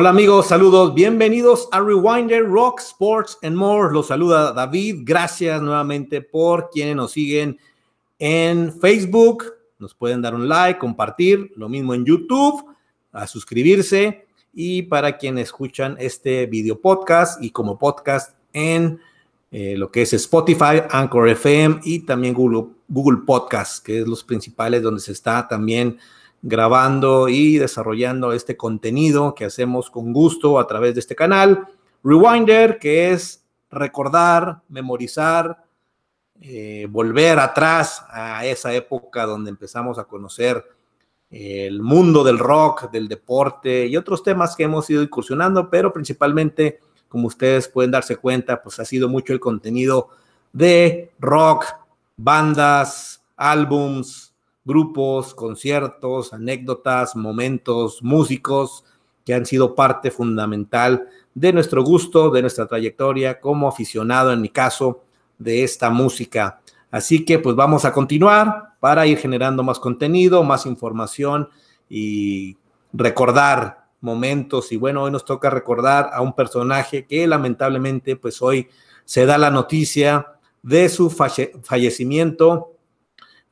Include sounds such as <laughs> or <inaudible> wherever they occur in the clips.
Hola amigos, saludos, bienvenidos a Rewinder Rock Sports and More. Los saluda David. Gracias nuevamente por quienes nos siguen en Facebook. Nos pueden dar un like, compartir, lo mismo en YouTube, a suscribirse y para quienes escuchan este video podcast y como podcast en eh, lo que es Spotify, Anchor FM y también Google, Google Podcast, que es los principales donde se está también grabando y desarrollando este contenido que hacemos con gusto a través de este canal. Rewinder, que es recordar, memorizar, eh, volver atrás a esa época donde empezamos a conocer el mundo del rock, del deporte y otros temas que hemos ido incursionando, pero principalmente, como ustedes pueden darse cuenta, pues ha sido mucho el contenido de rock, bandas, álbums, grupos, conciertos, anécdotas, momentos, músicos que han sido parte fundamental de nuestro gusto, de nuestra trayectoria como aficionado, en mi caso, de esta música. Así que pues vamos a continuar para ir generando más contenido, más información y recordar momentos. Y bueno, hoy nos toca recordar a un personaje que lamentablemente pues hoy se da la noticia de su fallecimiento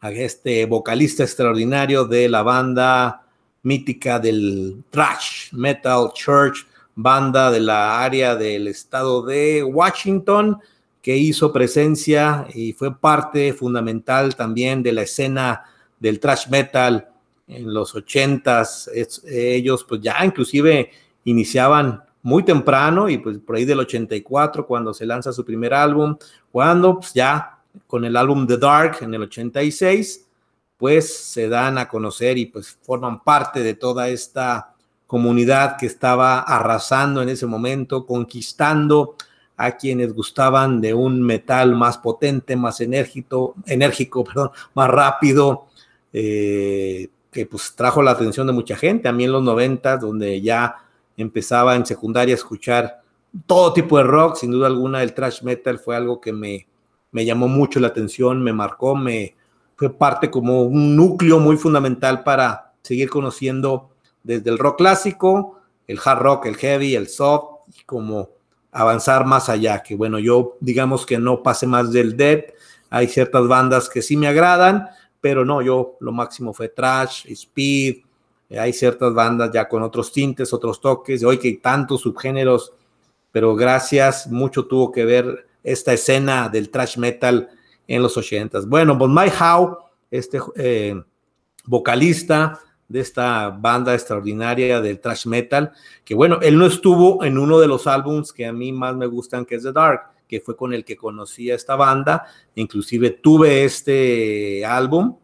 a este vocalista extraordinario de la banda mítica del thrash metal church, banda de la área del estado de Washington, que hizo presencia y fue parte fundamental también de la escena del thrash metal en los ochentas. Ellos pues ya inclusive iniciaban muy temprano y pues por ahí del 84 cuando se lanza su primer álbum, cuando pues ya con el álbum The Dark en el 86, pues se dan a conocer y pues forman parte de toda esta comunidad que estaba arrasando en ese momento, conquistando a quienes gustaban de un metal más potente, más enérgico, enérgico <laughs> perdón, más rápido, eh, que pues trajo la atención de mucha gente. A mí en los 90, donde ya empezaba en secundaria a escuchar todo tipo de rock, sin duda alguna el thrash metal fue algo que me, me llamó mucho la atención, me marcó, me fue parte como un núcleo muy fundamental para seguir conociendo desde el rock clásico, el hard rock, el heavy, el soft, y como avanzar más allá, que bueno, yo digamos que no pase más del dead, hay ciertas bandas que sí me agradan, pero no, yo lo máximo fue trash, speed, hay ciertas bandas ya con otros tintes, otros toques, hoy que hay tantos subgéneros, pero gracias, mucho tuvo que ver esta escena del thrash metal en los ochentas. Bueno, pues Mike Howe, este eh, vocalista de esta banda extraordinaria del thrash metal, que bueno, él no estuvo en uno de los álbums que a mí más me gustan, que es The Dark, que fue con el que conocí a esta banda, inclusive tuve este álbum,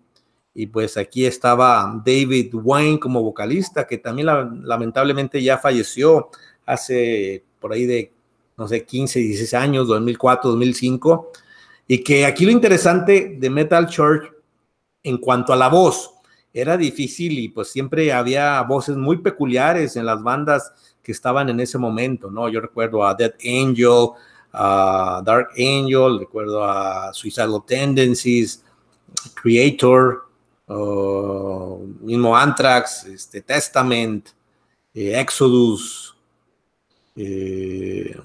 y pues aquí estaba David Wayne como vocalista, que también lamentablemente ya falleció hace por ahí de no sé, 15, 16 años, 2004, 2005, y que aquí lo interesante de Metal Church en cuanto a la voz, era difícil y pues siempre había voces muy peculiares en las bandas que estaban en ese momento, ¿no? Yo recuerdo a Dead Angel, a Dark Angel, recuerdo a Suicidal Tendencies, Creator, mismo Anthrax, este, Testament, eh, Exodus, eh,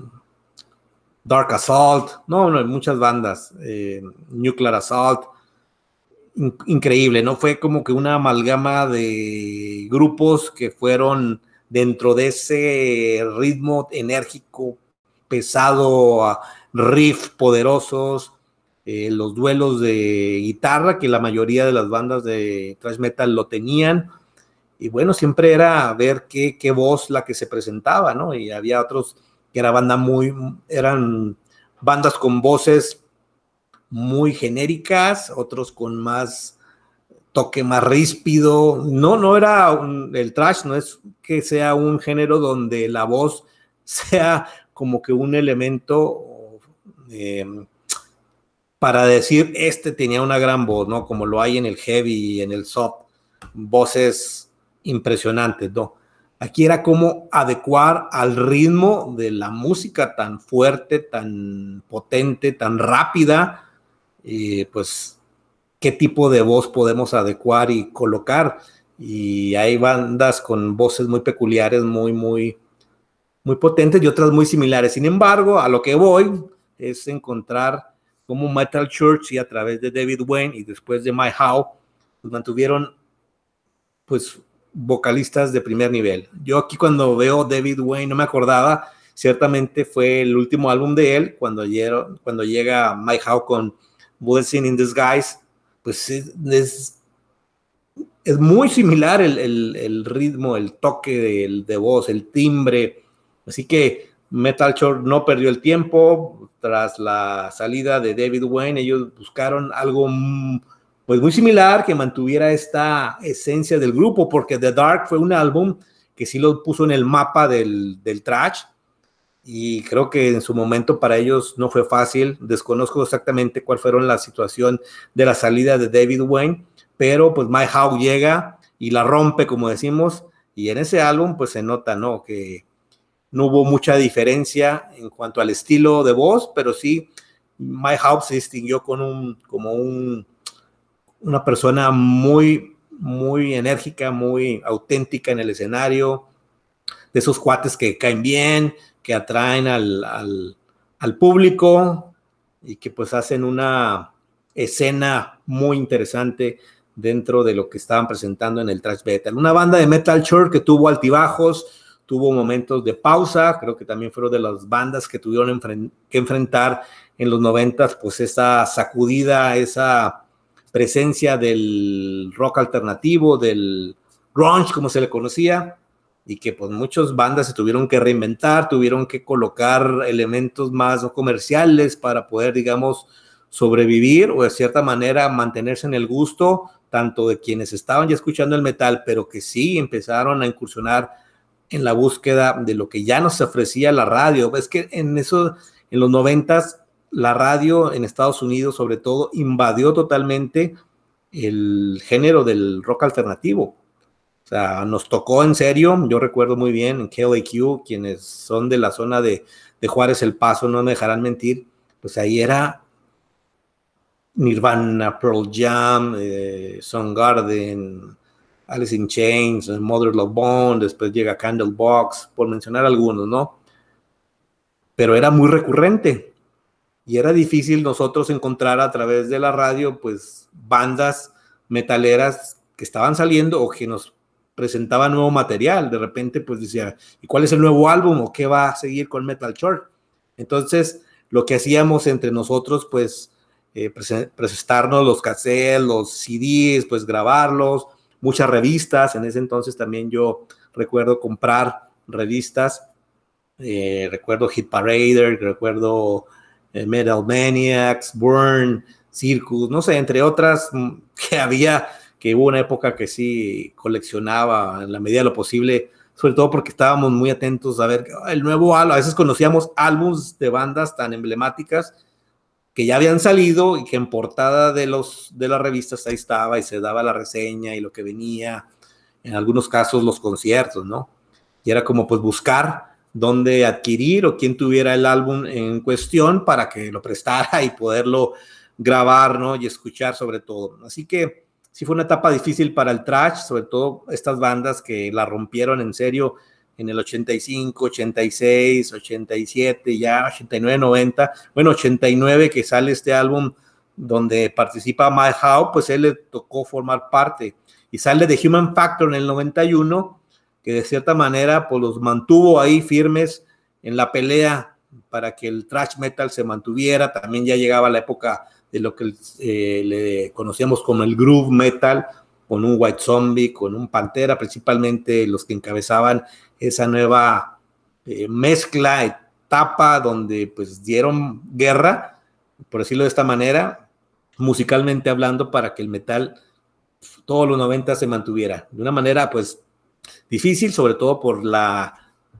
Dark Assault, no, no, muchas bandas, eh, Nuclear Assault, increíble, ¿no? Fue como que una amalgama de grupos que fueron dentro de ese ritmo enérgico, pesado, riff poderosos, eh, los duelos de guitarra, que la mayoría de las bandas de thrash metal lo tenían, y bueno, siempre era ver qué, qué voz la que se presentaba, ¿no? Y había otros que era banda muy, eran bandas con voces muy genéricas, otros con más toque más ríspido. No, no era el trash, no es que sea un género donde la voz <laughs> sea como que un elemento em, para decir este tenía una gran voz, ¿no? Como lo hay en el heavy y en el soft, voces impresionantes, ¿no? Aquí era como adecuar al ritmo de la música tan fuerte, tan potente, tan rápida, y pues qué tipo de voz podemos adecuar y colocar. Y hay bandas con voces muy peculiares, muy, muy muy potentes y otras muy similares. Sin embargo, a lo que voy es encontrar cómo Metal Church y a través de David Wayne y después de My How, pues mantuvieron pues vocalistas de primer nivel. Yo aquí cuando veo David Wayne no me acordaba, ciertamente fue el último álbum de él, cuando, cuando llega My How con Blessing in Disguise, pues es, es, muy similar el, ritmo, el toque de, de voz, el timbre, así que Metal Church no perdió el tiempo, tras la salida de David Wayne, ellos buscaron algo pues muy similar que mantuviera esta esencia del grupo, porque The Dark fue un álbum que sí lo puso en el mapa del, del trash, y creo que en su momento para ellos no fue fácil. Desconozco exactamente cuál fueron la situación de la salida de David Wayne, pero pues My How llega y la rompe, como decimos, y en ese álbum pues se nota, ¿no? Que no hubo mucha diferencia en cuanto al estilo de voz, pero sí My How se distinguió con un, como un, una persona muy, muy enérgica, muy auténtica en el escenario, de esos cuates que caen bien, que atraen al, al, público y que pues hacen una escena muy interesante dentro de lo que estaban presentando en el Trash Metal. Una banda de Metal Church que tuvo altibajos, tuvo momentos de pausa, creo que también fueron de las bandas que tuvieron que enfrentar en los noventas, pues esa sacudida, esa presencia del rock alternativo, del grunge, como se le conocía, y que pues muchas bandas se tuvieron que reinventar, tuvieron que colocar elementos más comerciales para poder, digamos, sobrevivir o de cierta manera mantenerse en el gusto tanto de quienes estaban ya escuchando el metal, pero que sí empezaron a incursionar en la búsqueda de lo que ya nos ofrecía la radio. Es que en eso, en los noventas, la radio en Estados Unidos, sobre todo, invadió totalmente el género del rock alternativo. O sea, nos tocó en serio, yo recuerdo muy bien en KLAQ, quienes son de la zona de, Juárez El Paso, no me dejarán mentir, pues ahí era Nirvana, Pearl Jam, eh, Garden, Alice in Chains, Mother Love Bone, después llega Candlebox, por mencionar algunos, ¿no? Pero era muy recurrente y era difícil nosotros encontrar a través de la radio, pues, bandas metaleras que estaban saliendo o que nos presentaba nuevo material, de repente pues decía, ¿y cuál es el nuevo álbum o qué va a seguir con Metal Short? Entonces, lo que hacíamos entre nosotros, pues, eh, presentarnos los cassettes, los CDs, pues grabarlos, muchas revistas, en ese entonces también yo recuerdo comprar revistas, eh, recuerdo Hit Parader, recuerdo Metal Maniacs, Burn, Circus, no sé, entre otras mm, <laughs> que había que hubo una época que sí coleccionaba en la medida de lo posible, sobre todo porque estábamos muy atentos a ver el nuevo álbum, a veces conocíamos álbums de bandas tan emblemáticas que ya habían salido y que en portada de, los, de las revistas ahí estaba y se daba la reseña y lo que venía, en algunos casos los conciertos, ¿no? Y era como pues buscar dónde adquirir o quién tuviera el álbum en cuestión para que lo prestara <laughs> y poderlo grabar, ¿no? Y escuchar sobre todo. Así que sí fue una etapa difícil para el trash, sobre todo estas bandas que la rompieron en serio en el 85, 86, 87, ya 89, 90, bueno, 89 que sale este álbum donde participa Mike Howe, pues él le tocó formar parte y sale de Human Factor en el 91, que de cierta manera pues los mantuvo ahí firmes en la pelea para que el thrash metal se mantuviera, también ya llegaba la época de lo que eh, le conocíamos como el groove metal, con un White Zombie, con un Pantera, principalmente los que encabezaban esa nueva eh, mezcla, etapa donde pues dieron guerra, por decirlo de esta manera, musicalmente hablando, para que el metal todos los 90 se mantuviera. De una manera pues difícil, sobre todo por la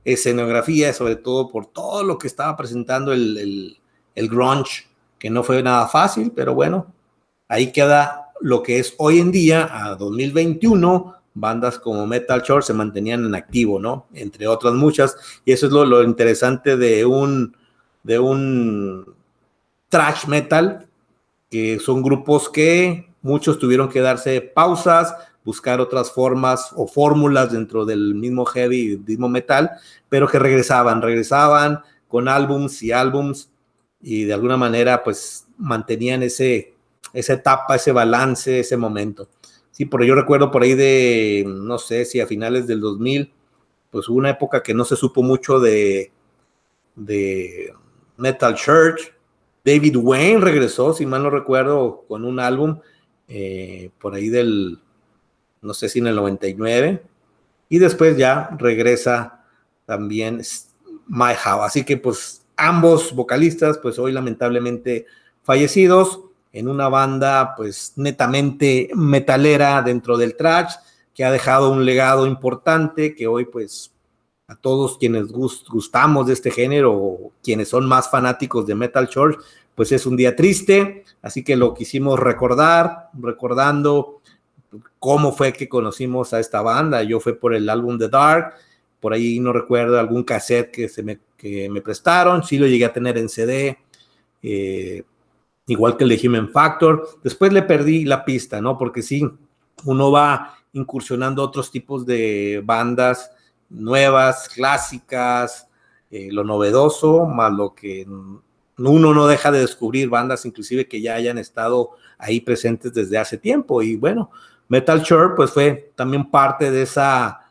escenografía, sobre todo por todo lo que estaba presentando el, el, el grunge que no fue nada fácil, pero bueno, ahí queda lo que es hoy en día, a 2021, bandas como Metal Shore se mantenían en activo, ¿no? Entre otras muchas, y eso es lo, interesante de un, de un trash metal, que son grupos que muchos tuvieron que darse pausas, buscar otras formas o fórmulas dentro del mismo heavy y mismo metal, pero que regresaban, regresaban con álbums y álbums y de alguna manera pues mantenían ese, esa etapa, ese balance, ese momento. Sí, pero yo recuerdo por ahí de, no sé si a finales del 2000, pues hubo una época que no se supo mucho de, de Metal Church. David Wayne regresó, si mal no recuerdo, con un álbum eh, por ahí del, no sé si en el 99. Y después ya regresa también My How. Así que pues ambos vocalistas, pues hoy lamentablemente fallecidos en una banda pues netamente metalera dentro del trash que ha dejado un legado importante que hoy pues a todos quienes gustamos de este género o quienes son más fanáticos de Metal Church, pues es un día triste, así que lo quisimos recordar, recordando cómo fue que conocimos a esta banda. Yo fue por el álbum The Dark, por ahí no recuerdo algún cassette que, se me, que me prestaron, sí lo llegué a tener en CD, eh, igual que el de Human Factor. Después le perdí la pista, ¿no? Porque sí, uno va incursionando otros tipos de bandas nuevas, clásicas, eh, lo novedoso, más lo que uno no deja de descubrir bandas inclusive que ya hayan estado ahí presentes desde hace tiempo. Y bueno, Metal Church pues fue también parte de esa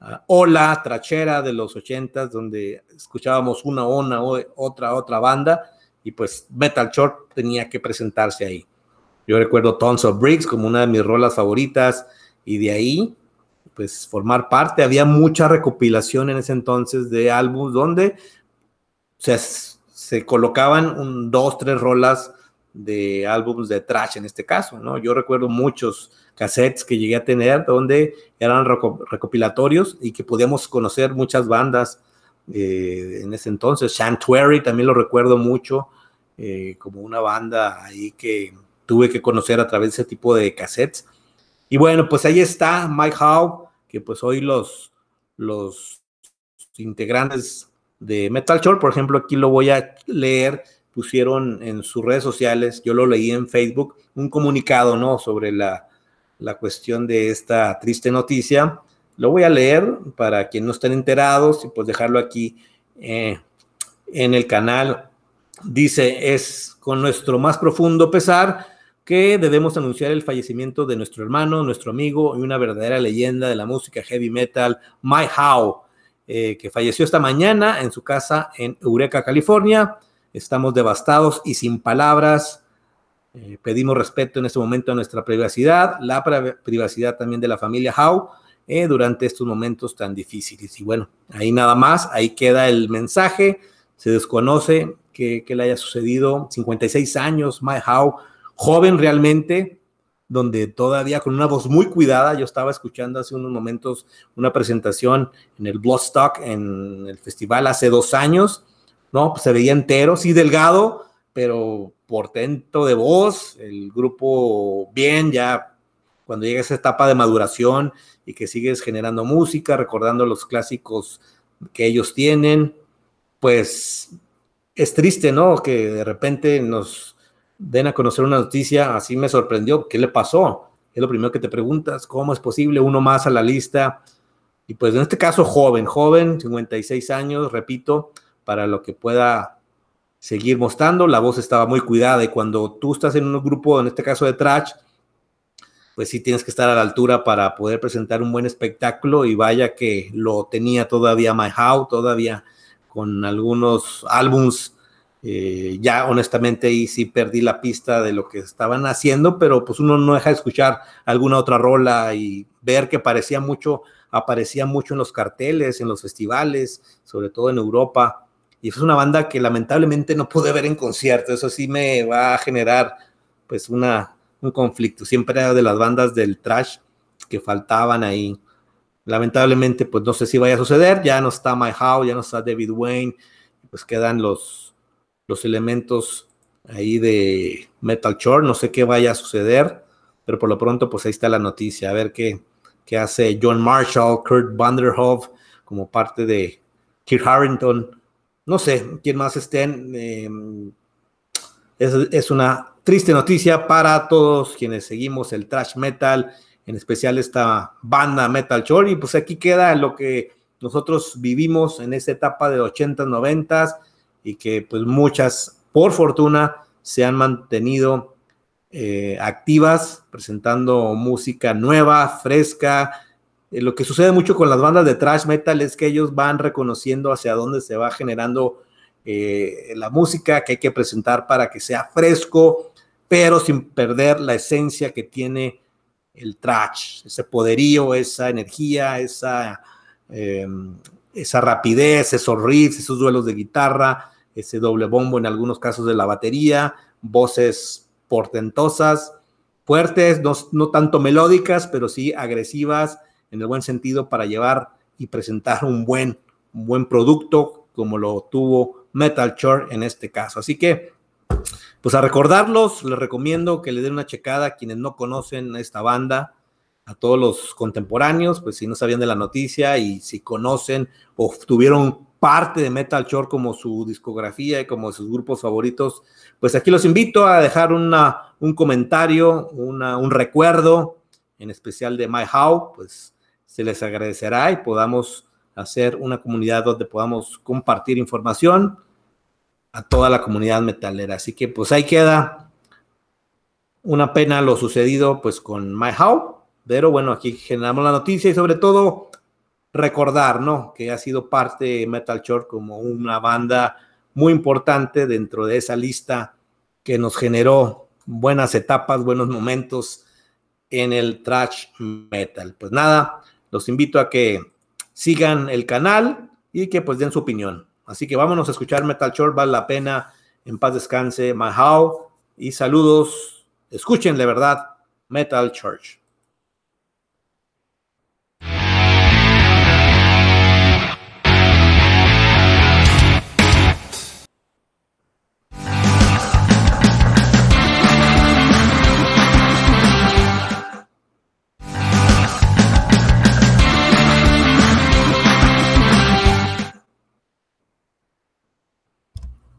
ah, ola trachera de los ochentas donde escuchábamos una, una, otra, otra banda y pues Metal Church tenía que presentarse ahí. Yo recuerdo Tons of Bricks como una de mis rolas favoritas y de ahí pues formar parte. Había mucha recopilación en ese entonces de álbumes donde se, colocaban dos, tres rolas de álbumes de trash en este caso, ¿no? Yo recuerdo muchos cassettes que llegué a tener donde eran recopilatorios y que podíamos conocer muchas bandas eh, en ese entonces. Shantuary también lo recuerdo mucho eh, como una banda ahí que tuve que conocer a través de ese tipo de cassettes. Y bueno, pues ahí está Mike Howe, que pues hoy los, los integrantes de Metal Shore, por ejemplo, aquí lo voy a leer, pusieron en sus redes sociales, yo lo leí en Facebook, un comunicado, ¿no? Sobre la, la cuestión de esta triste noticia. Lo voy a leer para quienes no estén enterados y pues dejarlo aquí eh, en el canal. Dice, es con nuestro más profundo pesar que debemos anunciar el fallecimiento de nuestro hermano, nuestro amigo y una verdadera leyenda de la música heavy metal, My How, eh, que falleció esta mañana en su casa en Eureka, California. Estamos devastados y sin palabras. Eh, pedimos respeto en este momento a nuestra privacidad, la privacidad también de la familia How eh, durante estos momentos tan difíciles. Y bueno, ahí nada más, ahí queda el mensaje. Se desconoce que, le haya sucedido 56 años, My How joven realmente, donde todavía con una voz muy cuidada, yo estaba escuchando hace unos momentos una presentación en el Bloodstock, en el festival hace dos años, ¿no? Pues se veía entero, sí delgado, pero portento de voz, el grupo bien, ya cuando llega esa etapa de maduración y que sigues generando música, recordando los clásicos que ellos tienen, pues es triste, ¿no? Que de repente nos den a conocer una noticia, así me sorprendió, ¿qué le pasó? Es lo primero que te preguntas, ¿cómo es posible uno más a la lista? Y pues en este caso joven, joven, 56 años, repito, para lo que pueda seguir mostrando, la voz estaba muy cuidada y cuando tú estás en un grupo, en este caso de trash, pues sí tienes que estar a la altura para poder presentar un buen espectáculo y vaya que lo tenía todavía My How, todavía con algunos álbums eh, ya honestamente ahí sí perdí la pista de lo que estaban haciendo, pero pues uno no deja de escuchar alguna otra rola y ver que parecía mucho, aparecía mucho en los carteles, en los festivales, sobre todo en Europa. Y es una banda que lamentablemente no pude ver en concierto. Eso sí me va a generar pues una, un conflicto. Siempre de las bandas del trash que faltaban ahí. Lamentablemente, pues no sé si vaya a suceder. Ya no está My How, ya no está David Wayne. Pues quedan los, los elementos ahí de Metal Chore. No sé qué vaya a suceder, pero por lo pronto, pues ahí está la noticia. A ver qué, qué hace John Marshall, Kurt Vanderhoff, como parte de Kirk Harrington. No sé quién más estén. Em, es, una triste noticia para todos quienes seguimos el trash metal, en especial esta banda Metal Chore. Y pues aquí queda lo que nosotros vivimos en esa etapa de 80s, 90s y que pues muchas, por fortuna, se han mantenido eh, activas, presentando música nueva, fresca. Eh, lo que sucede mucho con las bandas de thrash metal es que ellos van reconociendo hacia dónde se va generando eh, la música que hay que presentar para que sea fresco, pero sin perder la esencia que tiene el trash, ese poderío, esa energía, esa, em, esa rapidez, esos riffs, esos duelos de guitarra, ese doble bombo en algunos casos de la batería, voces portentosas, fuertes, no, tanto melódicas, pero sí agresivas en el buen sentido para llevar y presentar un buen, un buen producto como lo tuvo Metal Chore en este caso. Así que pues a recordarlos, les recomiendo que le den una checada a quienes no conocen a esta banda, a todos los contemporáneos, pues si no sabían de la noticia y si conocen o tuvieron parte de Metal Shore como su discografía y como sus grupos favoritos, pues aquí los invito a dejar una, un comentario, un recuerdo, en especial de My How, pues se les agradecerá y podamos hacer una comunidad donde podamos compartir información a toda la comunidad metalera. Así que pues ahí queda una pena lo sucedido pues con My How, pero bueno, aquí generamos la noticia y sobre todo recordar, ¿no? Que ha sido parte de Metal Short como una banda muy importante dentro de esa lista que nos generó buenas etapas, buenos momentos en el trash metal. Pues nada, los invito a que sigan el canal y que pues den su opinión. Así que vámonos a escuchar Metal Short, vale la pena. En paz descanse, Mahao. Y saludos. Escuchen de verdad Metal Church.